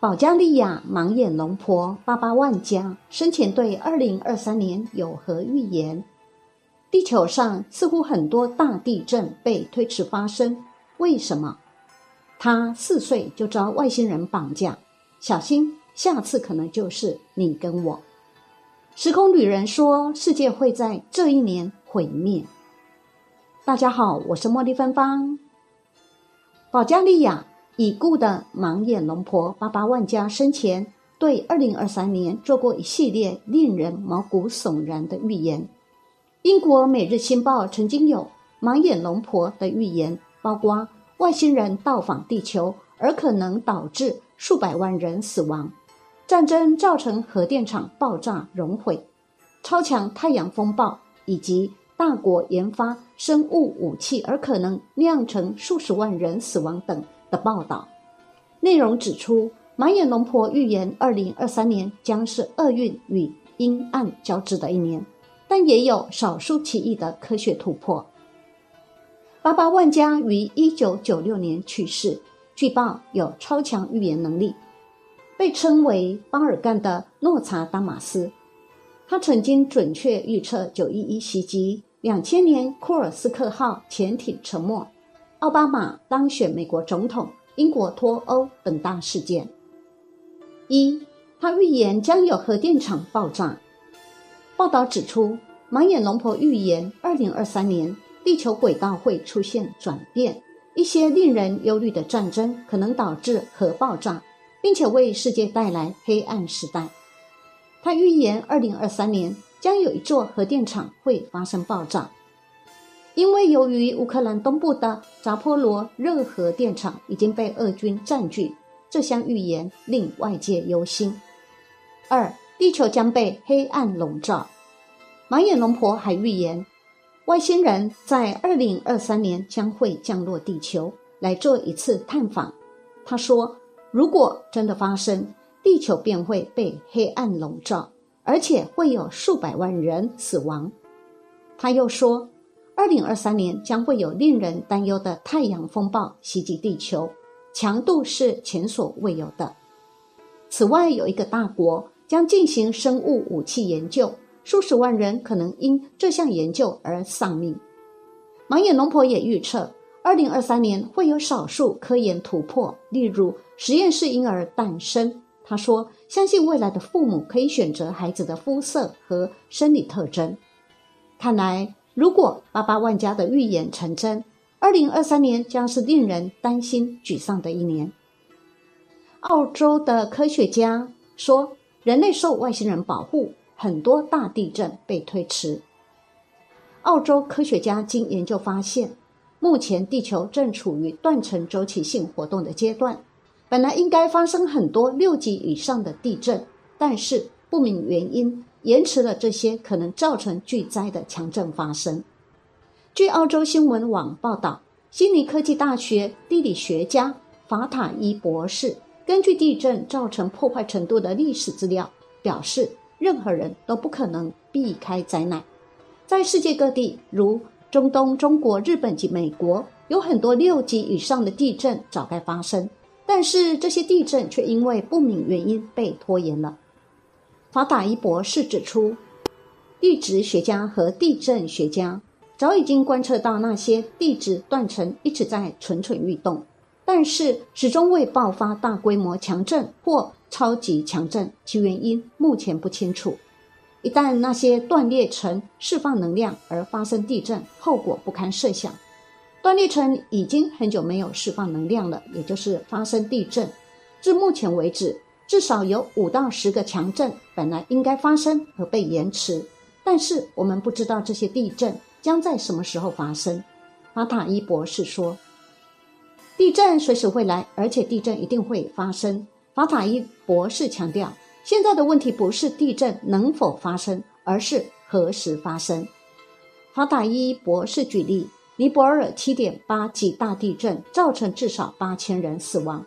保加利亚盲眼龙婆巴巴万加生前对二零二三年有何预言？地球上似乎很多大地震被推迟发生，为什么？他四岁就遭外星人绑架，小心下次可能就是你跟我。时空旅人说，世界会在这一年毁灭。大家好，我是茉莉芬芳。保加利亚已故的盲眼龙婆巴巴万加生前对二零二三年做过一系列令人毛骨悚然的预言。英国《每日新报》曾经有盲眼龙婆的预言，包括外星人到访地球而可能导致数百万人死亡，战争造成核电厂爆炸熔毁，超强太阳风暴以及大国研发生物武器而可能酿成数十万人死亡等的报道。内容指出，盲眼龙婆预言二零二三年将是厄运与阴暗交织的一年。但也有少数奇异的科学突破。巴巴万加于一九九六年去世，据报有超强预言能力，被称为巴尔干的诺查达马斯。他曾经准确预测九一一袭击、两千年库尔斯克号潜艇沉没、奥巴马当选美国总统、英国脱欧等大事件。一，他预言将有核电厂爆炸。报道指出，盲眼龙婆预言，二零二三年地球轨道会出现转变，一些令人忧虑的战争可能导致核爆炸，并且为世界带来黑暗时代。他预言，二零二三年将有一座核电厂会发生爆炸，因为由于乌克兰东部的扎波罗热核电厂已经被俄军占据，这项预言令外界忧心。二。地球将被黑暗笼罩。马眼龙婆还预言，外星人在二零二三年将会降落地球来做一次探访。他说，如果真的发生，地球便会被黑暗笼罩，而且会有数百万人死亡。他又说，二零二三年将会有令人担忧的太阳风暴袭击地球，强度是前所未有的。此外，有一个大国。将进行生物武器研究，数十万人可能因这项研究而丧命。盲眼龙婆也预测，二零二三年会有少数科研突破，例如实验室婴儿诞生。他说，相信未来的父母可以选择孩子的肤色和生理特征。看来，如果八八万家的预言成真，二零二三年将是令人担心、沮丧的一年。澳洲的科学家说。人类受外星人保护，很多大地震被推迟。澳洲科学家经研究发现，目前地球正处于断层周期性活动的阶段。本来应该发生很多六级以上的地震，但是不明原因延迟了这些可能造成巨灾的强震发生。据澳洲新闻网报道，悉尼科技大学地理学家法塔伊博士。根据地震造成破坏程度的历史资料表示，任何人都不可能避开灾难。在世界各地，如中东、中国、日本及美国，有很多六级以上的地震早该发生，但是这些地震却因为不明原因被拖延了。法塔伊博士指出，地质学家和地震学家早已经观测到那些地质断层一直在蠢蠢欲动。但是始终未爆发大规模强震或超级强震，其原因目前不清楚。一旦那些断裂层释放能量而发生地震，后果不堪设想。断裂层已经很久没有释放能量了，也就是发生地震。至目前为止，至少有五到十个强震本来应该发生和被延迟，但是我们不知道这些地震将在什么时候发生。法塔伊博士说。地震随时会来，而且地震一定会发生。法塔伊博士强调，现在的问题不是地震能否发生，而是何时发生。法塔伊博士举例，尼泊尔7.8级大地震造成至少八千人死亡，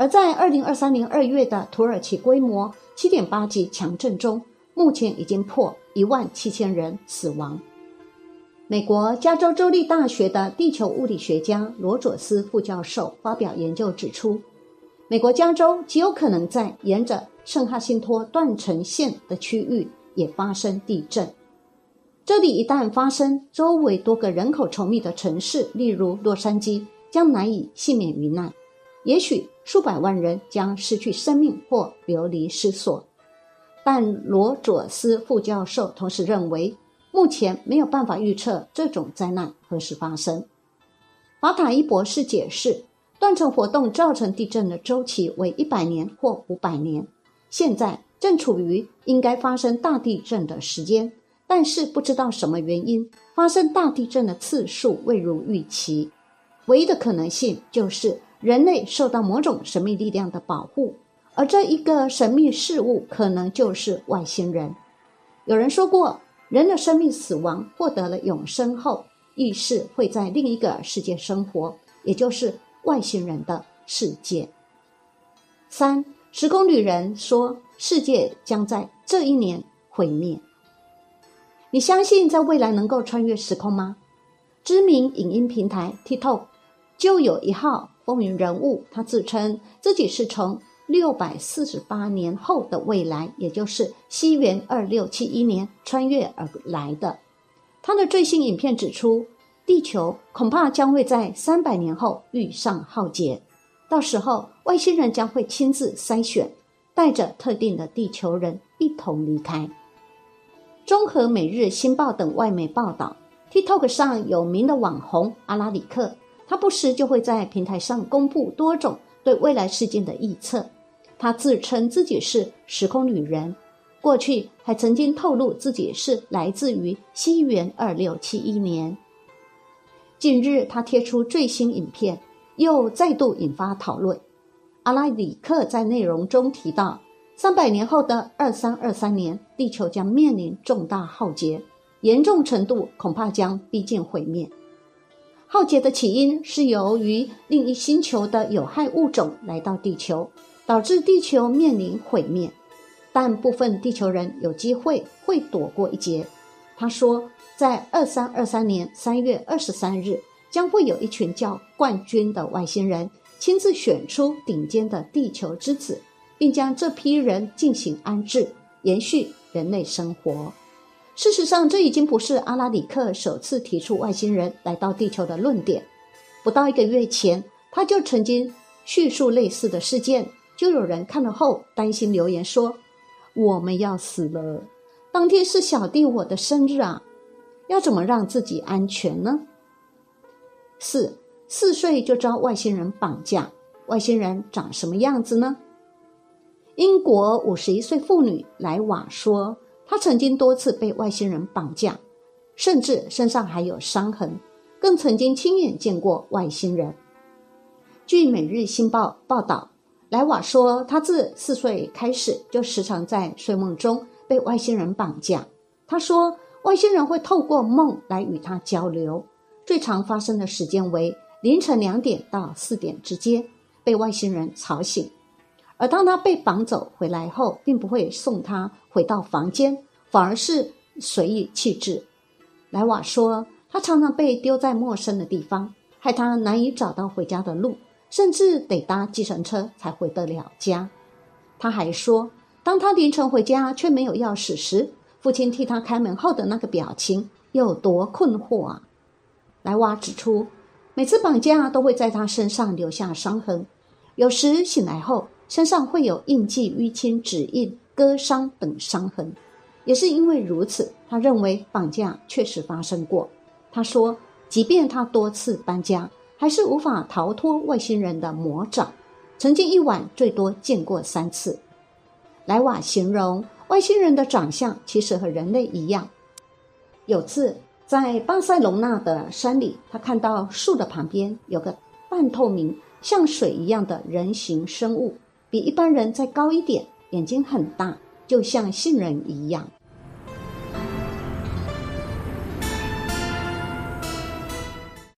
而在2023年2月的土耳其规模7.8级强震中，目前已经破一万七千人死亡。美国加州州立大学的地球物理学家罗佐斯副教授发表研究指出，美国加州极有可能在沿着圣哈辛托断层线的区域也发生地震。这里一旦发生，周围多个人口稠密的城市，例如洛杉矶，将难以幸免于难。也许数百万人将失去生命或流离失所。但罗佐斯副教授同时认为，目前没有办法预测这种灾难何时发生。法塔伊博士解释，断层活动造成地震的周期为一百年或五百年，现在正处于应该发生大地震的时间。但是不知道什么原因，发生大地震的次数未如预期。唯一的可能性就是人类受到某种神秘力量的保护，而这一个神秘事物可能就是外星人。有人说过，人的生命死亡获得了永生后，意识会在另一个世界生活，也就是外星人的世界。三时空旅人说，世界将在这一年毁灭。你相信在未来能够穿越时空吗？知名影音平台 TikTok 就有一号风云人物，他自称自己是从六百四十八年后的未来，也就是西元二六七一年穿越而来的。他的最新影片指出，地球恐怕将会在三百年后遇上浩劫，到时候外星人将会亲自筛选，带着特定的地球人一同离开。综合《每日新报》等外媒报道，TikTok 上有名的网红阿拉里克，他不时就会在平台上公布多种对未来事件的预测。他自称自己是时空旅人，过去还曾经透露自己是来自于西元二六七一年。近日，他贴出最新影片，又再度引发讨论。阿拉里克在内容中提到。三百年后的二三二三年，地球将面临重大浩劫，严重程度恐怕将逼近毁灭。浩劫的起因是由于另一星球的有害物种来到地球，导致地球面临毁灭。但部分地球人有机会会躲过一劫。他说，在二三二三年三月二十三日，将会有一群叫冠军的外星人亲自选出顶尖的地球之子。并将这批人进行安置，延续人类生活。事实上，这已经不是阿拉里克首次提出外星人来到地球的论点。不到一个月前，他就曾经叙述类似的事件。就有人看了后担心，留言说：“我们要死了，当天是小弟我的生日啊，要怎么让自己安全呢？”四四岁就遭外星人绑架，外星人长什么样子呢？英国五十一岁妇女莱瓦说：“他曾经多次被外星人绑架，甚至身上还有伤痕，更曾经亲眼见过外星人。”据《每日新报》报道，莱瓦说，他自四岁开始就时常在睡梦中被外星人绑架。他说，外星人会透过梦来与他交流，最常发生的时间为凌晨两点到四点之间，被外星人吵醒。而当他被绑走回来后，并不会送他回到房间，反而是随意弃置。莱瓦说，他常常被丢在陌生的地方，害他难以找到回家的路，甚至得搭计程车才回得了家。他还说，当他凌晨回家却没有钥匙时，父亲替他开门后的那个表情有多困惑啊！莱瓦指出，每次绑架都会在他身上留下伤痕，有时醒来后。身上会有印记、淤青、指印、割伤等伤痕，也是因为如此，他认为绑架确实发生过。他说，即便他多次搬家，还是无法逃脱外星人的魔掌。曾经一晚最多见过三次。莱瓦形容外星人的长相其实和人类一样。有次在巴塞隆纳的山里，他看到树的旁边有个半透明、像水一样的人形生物。比一般人再高一点，眼睛很大，就像杏仁一样。